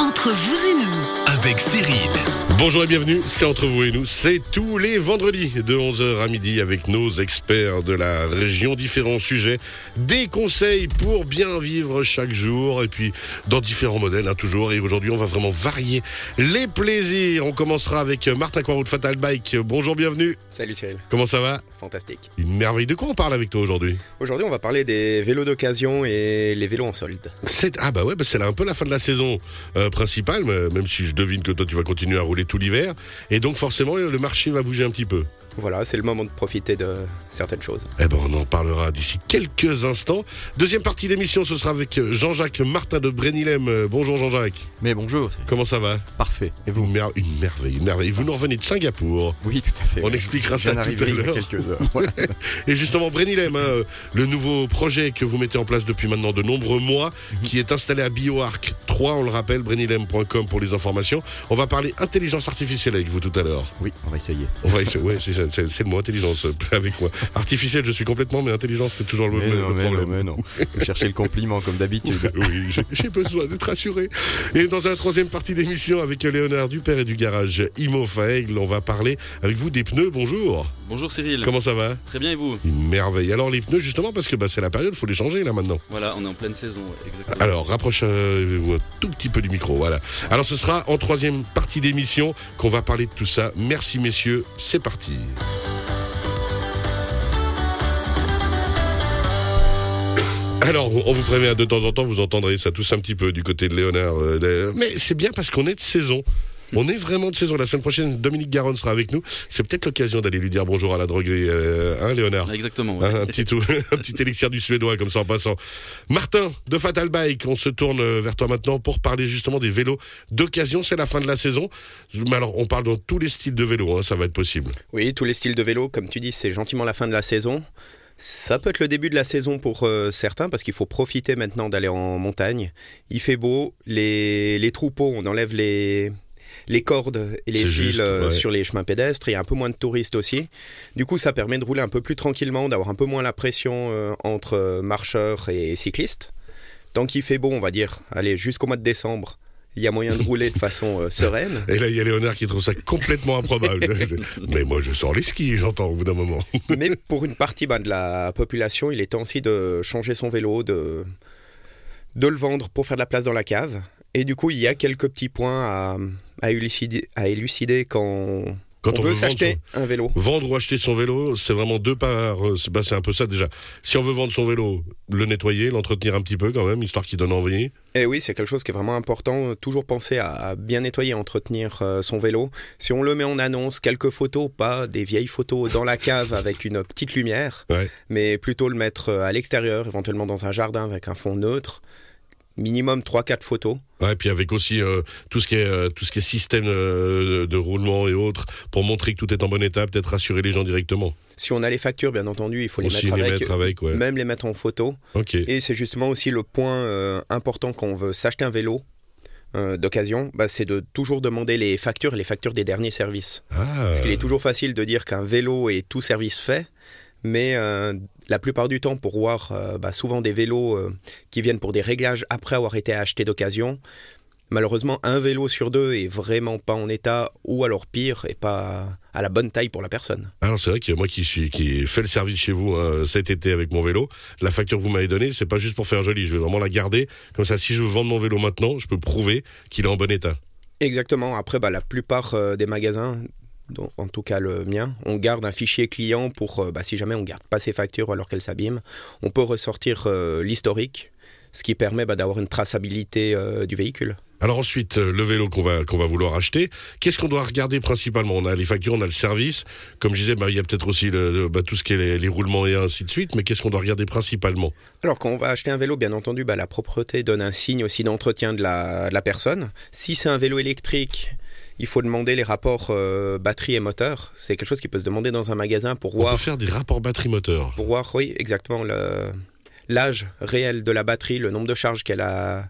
Entre vous et nous, avec Cyril. Bonjour et bienvenue, c'est entre vous et nous, c'est tous les vendredis de 11h à midi avec nos experts de la région, différents sujets, des conseils pour bien vivre chaque jour et puis dans différents modèles hein, toujours et aujourd'hui on va vraiment varier les plaisirs. On commencera avec Martin Coiroux de Fatal Bike. Bonjour, bienvenue. Salut Cyril, Comment ça va? Fantastique. Une merveille. De quoi on parle avec toi aujourd'hui? Aujourd'hui, on va parler des vélos d'occasion et les vélos en solde. C'est ah bah ouais, bah c'est là un peu la fin de la saison euh, principale, mais même si je devine que toi tu vas continuer à rouler tout l'hiver, et donc forcément le marché va bouger un petit peu. Voilà, c'est le moment de profiter de certaines choses. Eh ben on en parlera d'ici quelques instants. Deuxième partie de l'émission, ce sera avec Jean-Jacques Martin de Brénilem. Euh, Bonjour Jean-Jacques. Mais bonjour, Comment ça va? Parfait. Et une, vous mer- une merveille, une merveille. Vous nous revenez de Singapour. Oui, tout à fait. On expliquera ça tout à l'heure. Voilà. Et justement, Brénilem, hein, le nouveau projet que vous mettez en place depuis maintenant de nombreux mois, qui est installé à BioArc 3, on le rappelle, brénilem.com pour les informations. On va parler intelligence artificielle avec vous tout à l'heure. Oui, on va essayer. On va essayer, ouais, c'est, le mot intelligence avec moi. Artificielle, je suis complètement, mais intelligence, c'est toujours le, Mais non, le mais non, problème. mais non. Le compliment comme d'habitude. oui, j'ai- j'ai besoin d'être rassuré. Et dans la troisième partie d'émission avec Léonard Dupère et du garage Imo Faègle, on va parler avec vous des pneus. Bonjour. Bonjour Cyril. Comment ça va Très bien et vous Une merveille. Alors les pneus, justement, parce que bah, c'est la période, il faut les changer là maintenant. Voilà, on est en pleine saison, ouais, exactement. Alors, rapprochez-vous un tout petit peu du micro, voilà. Alors, ce sera en troisième partie d'émission qu'on va parler de tout ça. Merci, messieurs, c'est parti. Alors, on vous prévient, de temps en temps, vous entendrez ça tous un petit peu du côté de Léonard. euh, Mais c'est bien parce qu'on est de saison. On est vraiment de saison. La semaine prochaine, Dominique Garonne sera avec nous. C'est peut-être l'occasion d'aller lui dire bonjour à la droguerie, euh, hein, Léonard? Exactement. ouais. Hein, un, petit tout- un petit élixir du suédois comme ça en passant. Martin de Fatal Bike, on se tourne euh, vers toi maintenant pour parler justement des vélos d'occasion. C'est la fin de la saison. Mais alors, on parle dans tous les styles de vélos, hein, ça va être possible. Oui, tous les styles de vélo, comme tu dis, c'est gentiment la fin de la saison. Ça peut être le début de la saison pour euh, certains parce qu'il faut profiter maintenant d'aller en montagne. Il fait beau, les, les troupeaux, on enlève les, les cordes et les fils juste, euh, ouais. sur les chemins pédestres. Il y a un peu moins de touristes aussi. Du coup, ça permet de rouler un peu plus tranquillement, d'avoir un peu moins la pression euh, entre euh, marcheurs et cyclistes. Tant qu'il fait beau, on va dire, allez, jusqu'au mois de décembre, il y a moyen de rouler de façon euh, sereine. Et là, il y a Léonard qui trouve ça complètement improbable. Mais moi, je sors les skis, j'entends au bout d'un moment. Mais pour une partie ben, de la population, il est temps aussi de changer son vélo, de, de le vendre pour faire de la place dans la cave. Et du coup, il y a quelques petits points à, à élucider, à élucider quand, Quand on, on veut veut s'acheter un vélo. Vendre ou acheter son vélo, c'est vraiment deux parts. euh, C'est bah, c'est un peu ça déjà. Si on veut vendre son vélo, le nettoyer, l'entretenir un petit peu quand même, histoire qu'il donne envie. Et oui, c'est quelque chose qui est vraiment important. Toujours penser à, bien nettoyer, entretenir euh, son vélo. Si on le met en annonce, quelques photos, pas des vieilles photos dans la cave avec une petite lumière, Ouais. mais plutôt le mettre euh, à l'extérieur, éventuellement dans un jardin avec un fond neutre. Minimum 3-4 photos. Ouais, puis avec aussi euh, tout ce qui est euh, tout ce qui est système euh, de roulement et autres pour montrer que tout est en bon état, peut-être rassurer les gens directement. Si on a les factures, bien entendu, il faut les aussi mettre les avec, mettre avec, ouais. même les mettre en photo. Et c'est justement aussi le point important quand on veut s'acheter un vélo d'occasion, bah, c'est de toujours demander les factures, les factures des derniers services. Ah. Parce qu'il est toujours facile de dire qu'un vélo est tout service fait, mais euh, la plupart du temps, pour voir euh, bah, souvent des vélos euh, qui viennent pour des réglages après avoir été achetés d'occasion, malheureusement, un vélo sur deux est vraiment pas en état, ou alors pire, et pas à la bonne taille pour la personne. Alors c'est vrai que moi qui suis qui ai fait le service chez vous hein, cet été avec mon vélo, la facture que vous m'avez donnée, c'est pas juste pour faire joli, je vais vraiment la garder comme ça si je veux vendre mon vélo maintenant, je peux prouver qu'il est en bon état. Exactement. Après, bah, la plupart euh, des magasins, dont- en tout cas le mien, on garde un fichier client pour, euh, bah, si jamais on garde pas ses factures alors qu'elles s'abîment, on peut ressortir euh, l'historique, ce qui permet bah, d'avoir une traçabilité euh, du véhicule. Alors ensuite, le vélo qu'on va qu'on va vouloir acheter, qu'est-ce qu'on doit regarder principalement? On a les factures, on a le service, comme je disais, bah, il y a peut-être aussi le, le- bah, tout ce qui est les, les roulements et ainsi de suite, mais qu'est-ce qu'on doit regarder principalement? Alors quand on va acheter un vélo, bien entendu, bah, la propreté donne un signe aussi d'entretien de la, de la personne. Si c'est un vélo électrique, il faut demander les rapports euh, batterie et moteur. C'est quelque chose qui peut se demander dans un magasin pour On voir peut faire des rapports batterie-moteur. pour voir, oui, exactement l'âge réel de la batterie, le nombre de charges qu'elle a,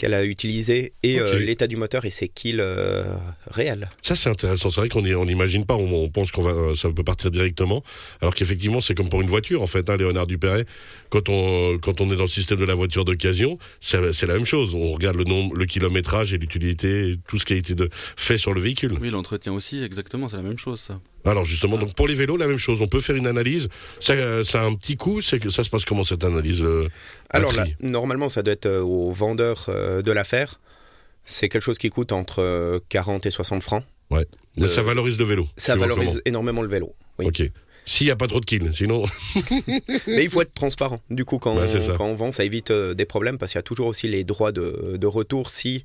qu'elle a utilisé et euh, l'état du moteur et ses kills euh, réels. Ça, c'est intéressant. C'est vrai qu'on on n'imagine pas. On, on pense qu'on va, euh, ça peut partir directement. Alors qu'effectivement, c'est comme pour une voiture, en fait, hein, Léonard Dupéret. Quand on, quand on est dans le système de la voiture d'occasion, c'est la même chose. On regarde le nombre, le kilométrage et l'utilité, tout ce qui a été de, fait sur le véhicule. Oui, l'entretien aussi, exactement, c'est la même chose, ça. Alors justement, donc pour les vélos, la même chose. On peut faire une analyse. Ça, euh, ça a un petit coût. C'est que ça se passe comment cette analyse euh, Alors là, normalement, ça doit être euh, au vendeur euh, de l'affaire. C'est quelque chose qui coûte entre euh, 40 et 60 francs. Mais le- ça valorise le vélo. Ça valorise énormément le vélo. Oui. Ok. S'il n'y a pas trop de kills, sinon. Mais il faut être transparent. Du coup, quand, Ouais, on, quand vend, ça évite euh, des problèmes parce qu'il y a toujours aussi les droits de, de retour si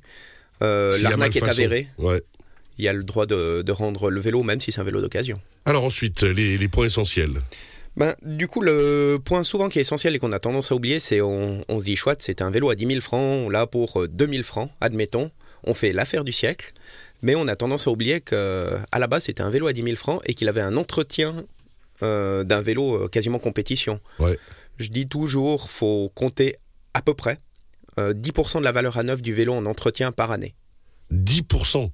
euh, l'arnaque est avérée. Ouais. Il y a le droit de, de rendre le vélo, même si c'est un vélo d'occasion. Alors ensuite, les, les points essentiels. Ben, du coup, le point souvent qui est essentiel et qu'on a tendance à oublier, c'est on, on se dit chouette, c'est un vélo à 10 000 francs, on l'a pour euh, 2 000 francs, admettons. On fait l'affaire du siècle, mais on a tendance à oublier que à la base c'était un vélo à 10 000 francs et qu'il avait un entretien euh, d'un vélo euh, quasiment compétition. Ouais. Je dis toujours, faut compter à peu près euh, 10% de la valeur à neuf du vélo en entretien par année. 10%.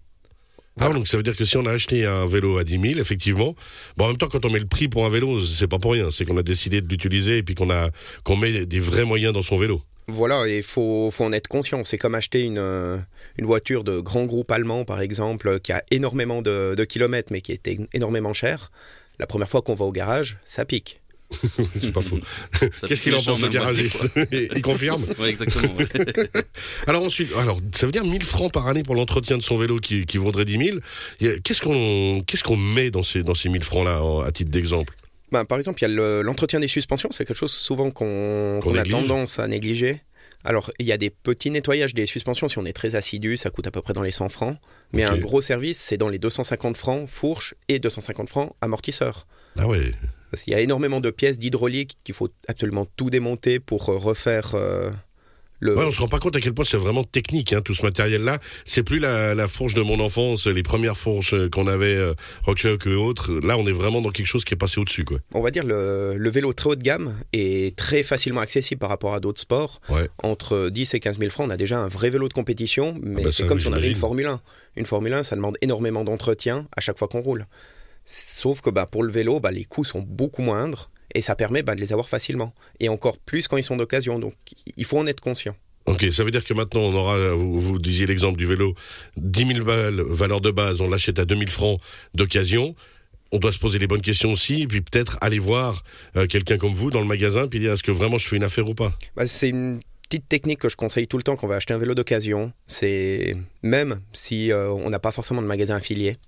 Ah, donc ça veut dire que si on a acheté un vélo à 10 000, effectivement, bon, en même temps, quand on met le prix pour un vélo, c'est pas pour rien, c'est qu'on a décidé de l'utiliser et puis qu'on a qu'on met des vrais moyens dans son vélo. Voilà, et il faut, faut en être conscient. C'est comme acheter une, euh, une voiture de grand groupe allemand, par exemple, qui a énormément de, de kilomètres, mais qui est énormément chère. La première fois qu'on va au garage, ça pique. C'est pas faux. Qu'est-ce qu'il en pense le garagiste Il confirme. Ouais, exactement. ouais. Alors ensuite, alors ça veut dire 1000 francs par année pour l'entretien de son vélo qui, qui vaudrait 10 000. Il y a- Qu'est-ce qu'on qu'est-ce qu'on met dans ces dans ces 1000 francs là à titre d'exemple? Ben, par exemple, il y a le- l'entretien des suspensions, c'est quelque chose souvent qu'on Qu'on qu'on a tendance à négliger. Alors, il y a des petits nettoyages des suspensions, si on est très assidu, ça coûte à peu près dans les 100 francs. Mais un gros service, c'est dans les 250 francs fourche et 250 francs amortisseur. Ah ouais. Parce qu'il y a énormément de pièces d'hydraulique qu'il faut absolument tout démonter pour euh, refaire euh, le... Ouais, on se rend pas compte à quel point c'est vraiment technique, hein, tout ce matériel-là. C'est plus la, la fourche de mon enfance, les premières fourches qu'on avait, euh, Rockchuck et autres. Là, on est vraiment dans quelque chose qui est passé au-dessus, quoi. On va dire le, le vélo très haut de gamme est très facilement accessible par rapport à d'autres sports. Ouais. Entre 10 et 15 000 francs, on a déjà un vrai vélo de compétition, mais bah c'est comme si on avait une. Formule 1. Une Formule 1, ça demande énormément d'entretien à chaque fois qu'on roule. Sauf que bah, pour le vélo, bah, les coûts sont beaucoup moindres et ça permet bah, de les avoir facilement. Et encore plus quand ils sont d'occasion. Donc il faut en être conscient. Ok, ça veut dire que maintenant, on aura, vous, vous disiez l'exemple du vélo, 10 000 balles, valeur de base, on l'achète à 2000 francs d'occasion. On doit se poser les bonnes questions aussi, et puis peut-être aller voir euh, quelqu'un comme vous dans le magasin, puis dire est-ce que vraiment je fais une affaire ou pas? Bah, c'est une petite technique que je conseille tout le temps quand on va acheter un vélo d'occasion. C'est même si euh, on n'a pas forcément de magasin affilié,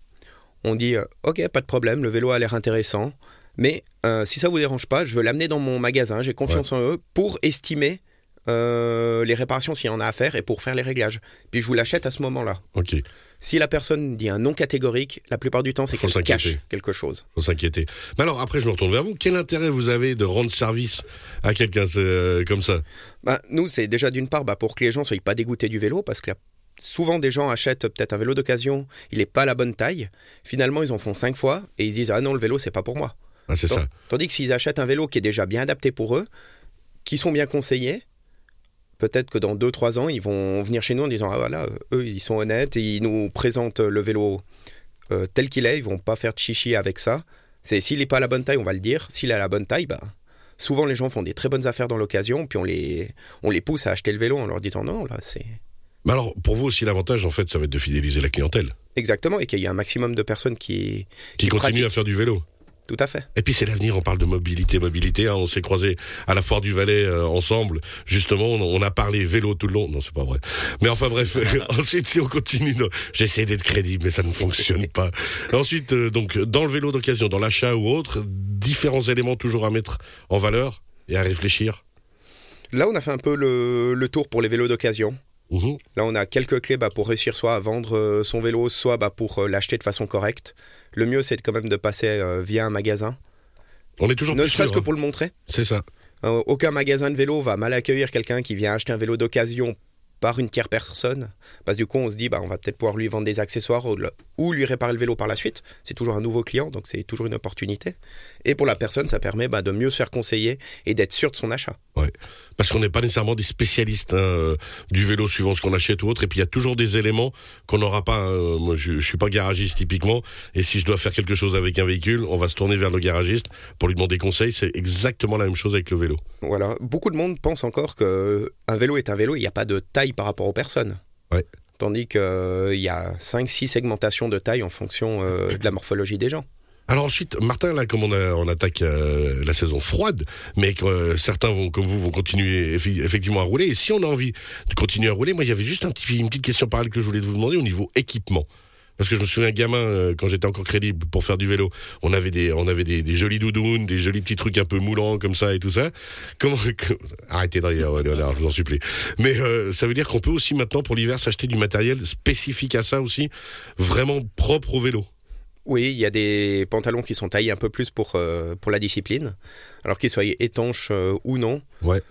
on dit euh, ok, pas de problème, le vélo a l'air intéressant, mais euh, si ça vous dérange pas, je veux l'amener dans mon magasin, j'ai confiance en eux pour estimer euh, les réparations s'il y en a à faire et pour faire les réglages. Puis je vous l'achète à ce moment-là. Ok, Si la personne dit un non catégorique, la plupart du temps c'est qu'elle cache quelque chose. faut s'inquiéter. Mais alors, après, je me retourne vers vous. Quel intérêt vous avez de rendre service à quelqu'un euh, comme ça? Bah, nous, c'est déjà d'une part bah, pour que les gens ne soient pas dégoûtés du vélo, parce que la- souvent des gens achètent peut-être un vélo d'occasion, il n'est pas la bonne taille. Finalement, ils en font cinq fois et ils se disent Ah non, le vélo, c'est pas pour moi. ah, C'est ça. Tandis que s'ils achètent un vélo qui est déjà bien adapté pour eux, qui sont bien conseillés, peut-être que dans 2-3 ans, ils vont venir chez nous en disant Ah voilà, eux, ils sont honnêtes, ils nous présentent le vélo euh, tel qu'il est, ils vont pas faire de chichi avec ça. C'est s'il n'est pas à la bonne taille, on va le dire. S'il est à la bonne taille, bah, souvent les gens font des très bonnes affaires dans l'occasion, puis on les, on les pousse à acheter le vélo en leur disant non, là, c'est. Mais alors, pour vous aussi, l'avantage, en fait, ça va être de fidéliser la clientèle Exactement, et qu'il y ait un maximum de personnes qui. qui Qui continue pratique. à faire du vélo. Tout à fait. Et puis c'est l'avenir, on parle de mobilité, mobilité. hein. on s'est croisés à la foire du Valais euh, ensemble. Justement, on, on a parlé vélo tout le long. Non, c'est pas vrai. Mais enfin bref. ensuite, si on continue, j'essaie d'être crédible, mais ça ne fonctionne pas. Ensuite, euh, donc dans le vélo d'occasion, dans l'achat ou autre, différents éléments toujours à mettre en valeur et à réfléchir. Là, on a fait un peu le, le tour pour les vélos d'occasion. Mhm. Là, on a quelques clés bah, pour réussir soit à vendre euh, son vélo, soit bah, pour euh, l'acheter de façon correcte. Le mieux, c'est quand même de passer euh, via un magasin, On est toujours ne serait-ce que hein. pour le montrer. C'est ça. Aucun magasin de vélo va mal accueillir quelqu'un qui vient acheter un vélo d'occasion par une tierce personne. Parce que du coup, on se dit, bah, on va peut-être pouvoir lui vendre des accessoires ou, le- ou lui réparer le vélo par la suite. C'est toujours un nouveau client, donc c'est toujours une opportunité. Et pour la personne, ça permet bah, de mieux se faire conseiller et d'être sûr de son achat. Parce qu'on n'est pas nécessairement des spécialistes hein, euh, du vélo suivant ce qu'on achète ou autre. Et puis il y a toujours des éléments qu'on n'aura pas. hein. Moi, je, je suis pas garagiste typiquement. Et si je dois faire quelque chose avec un véhicule, on va se tourner vers le garagiste pour lui demander conseil. C'est exactement la même chose avec le vélo. Voilà. Beaucoup de monde pense encore que un vélo est un vélo, il n'y a pas de taille par rapport aux personnes. Ouais. Tandis qu'il y a 5-6 segmentations de taille en fonction euh, de la morphologie des gens. Alors ensuite, Martin, là, comme on, a- on attaque euh, la saison froide, mais que euh, certains vont, comme vous, vont continuer effi- effectivement à rouler. Et si on a envie de continuer à rouler, moi, il y avait juste un petit, une petite question parallèle que je voulais vous demander au niveau équipement. Parce que je me souviens, gamin, euh, quand j'étais encore crédible pour faire du vélo, on avait des, on avait des, des jolis doudounes, des jolis petits trucs un peu moulants comme ça et tout ça. Comment, arrêtez de rire, Léonard, je vous en supplie. Mais euh, ça veut dire qu'on peut aussi maintenant pour l'hiver s'acheter du matériel spécifique à ça aussi, vraiment propre au vélo. Oui, il y a des pantalons qui sont taillés un peu plus pour, euh, pour la discipline, alors qu'ils soient étanches euh, ou non. Ouais.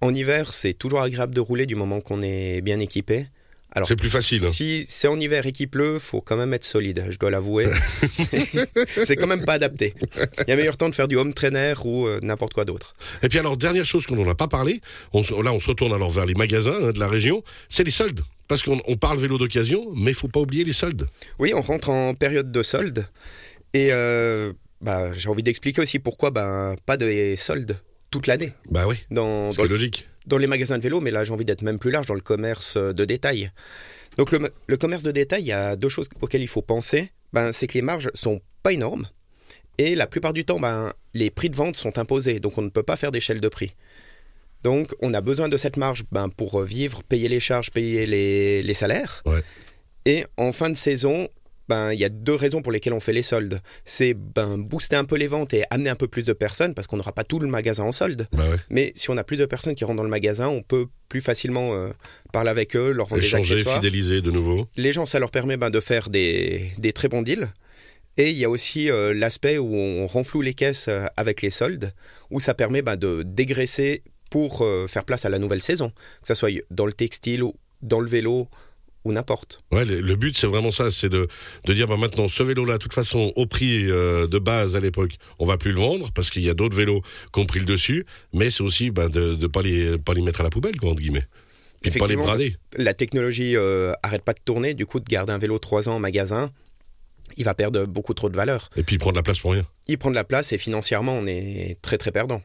En hiver, c'est toujours agréable de rouler du moment qu'on est bien équipé. Alors, C'est plus facile, hein. Si c'est en hiver et qu'il pleut, faut quand même être solide, je dois l'avouer. c'est quand même pas adapté. Il y a meilleur temps de faire du home trainer ou euh, n'importe quoi d'autre. Et puis alors, dernière chose qu'on n'en a pas parlé, on là on se retourne alors vers les magasins hein, de la région, c'est les soldes. Parce qu'on on parle vélo d'occasion, mais il faut pas oublier les soldes. Oui, on rentre en période de solde. Et euh, bah, j'ai envie d'expliquer aussi pourquoi ben, pas de soldes toute l'année Bah oui, dans, c'est dans logique. Dans les magasins de vélo, mais là j'ai envie d'être même plus large dans le commerce euh, de détail. Donc le, le commerce de détail, il y a deux choses auxquelles il faut penser. Ben, c'est que les marges sont pas énormes et la plupart du temps, ben, les prix de vente sont imposés, donc on ne peut pas faire d'échelle de prix. Donc on a besoin de cette marge ben, pour euh, vivre, payer les charges, payer les, les salaires. Ouais. Et en fin de saison, ben, il y a deux raisons pour lesquelles on fait les soldes. C'est ben, booster un peu les ventes et amener un peu plus de personnes parce qu'on n'aura pas tout le magasin en solde. Bah ouais. Mais si on a plus de personnes qui rentrent dans le magasin, on peut plus facilement euh, parler avec eux, leur vendre des Échanger, accessoires. fidéliser de nouveau. Les gens, ça leur permet ben, de faire des, des très bons deals. Et il y a aussi euh, l'aspect où on renfloue les caisses euh, avec les soldes, où ça permet ben, de dégraisser pour euh, faire place à la nouvelle saison, que ce soit dans le textile, ou dans le vélo ou n'importe. Ouais, le, but c'est vraiment ça, c'est de, de dire bah maintenant ce vélo-là, de toute façon, au prix euh, de base à l'époque, on va plus le vendre parce qu'il y a d'autres vélos qui ont pris le dessus, mais c'est aussi bah, de ne pas les, pas les mettre à la poubelle, quoi, entre guillemets. Puis de pas les brader. La technologie euh, arrête pas de tourner, du coup de garder un vélo 3 ans en magasin, il va perdre beaucoup trop de valeur. Et puis prendre la place pour rien. Il prend de la place et financièrement on est très très perdant.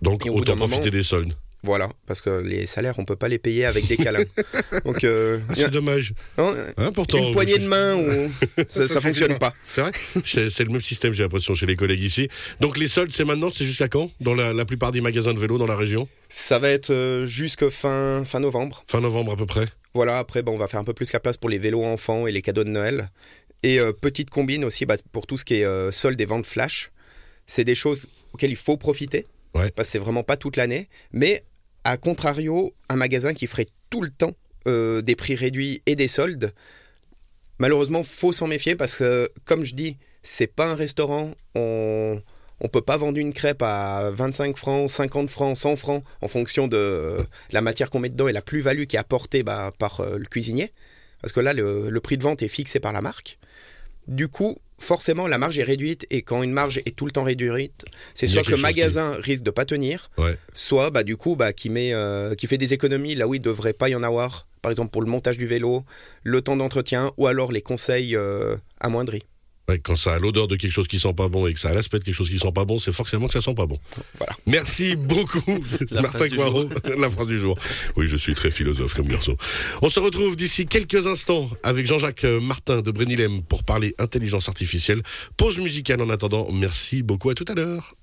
Donc Et autant moment- profiter des soldes. Voilà, parce que les salaires on peut pas les payer avec des câlins. Donc euh, Ah, c'est dommage. non, Hein, pourtant, une poignée de main ou ça, ça fonctionne pas. C'est vrai C'est le même système, j'ai l'impression, chez les collègues ici. Donc les soldes, c'est maintenant, c'est jusqu'à quand? Dans la, la plupart des magasins de vélo dans la région? Ça va être euh, jusque fin fin novembre. Fin novembre à peu près Voilà, après on va faire un peu plus la place pour les vélos enfants et les cadeaux de Noël. Et euh, petite combine aussi bah, pour tout ce qui est euh, soldes et ventes flash. C'est des choses auxquelles il faut profiter. Ouais. Parce que c'est vraiment pas toute l'année. Mais à contrario, un magasin qui ferait tout le temps euh, des prix réduits et des soldes, malheureusement, faut s'en méfier parce que, comme je dis, c'est pas un restaurant. On on peut pas vendre une crêpe à 25 francs, 50 francs, 100 francs en fonction de la matière qu'on met dedans et la plus-value qui est apportée bah, par euh, le cuisinier. Parce que là, le prix de vente est fixé par la marque. Du coup, forcément, la marge est réduite et quand une marge est tout le temps réduite, c'est soit que le qui- magasin risque de pas tenir, Ouais. soit bah, du coup bah, qui, met, euh, qui fait des économies là où il devrait pas y en avoir. Par exemple pour le montage du vélo, le temps d'entretien ou alors les conseils euh, amoindris. Ouais, quand ça a l'odeur de quelque chose qui sent pas bon et que ça a l'aspect de quelque chose qui sent pas bon, c'est forcément que ça sent pas bon. Voilà. Merci beaucoup, Martin Coirot. La phrase du jour. Oui, je suis très philosophe comme garçon. On se retrouve d'ici quelques instants avec Jean-Jacques euh, Martin de Brenilem pour parler intelligence artificielle. Pause musicale en attendant. Merci beaucoup. À tout à l'heure.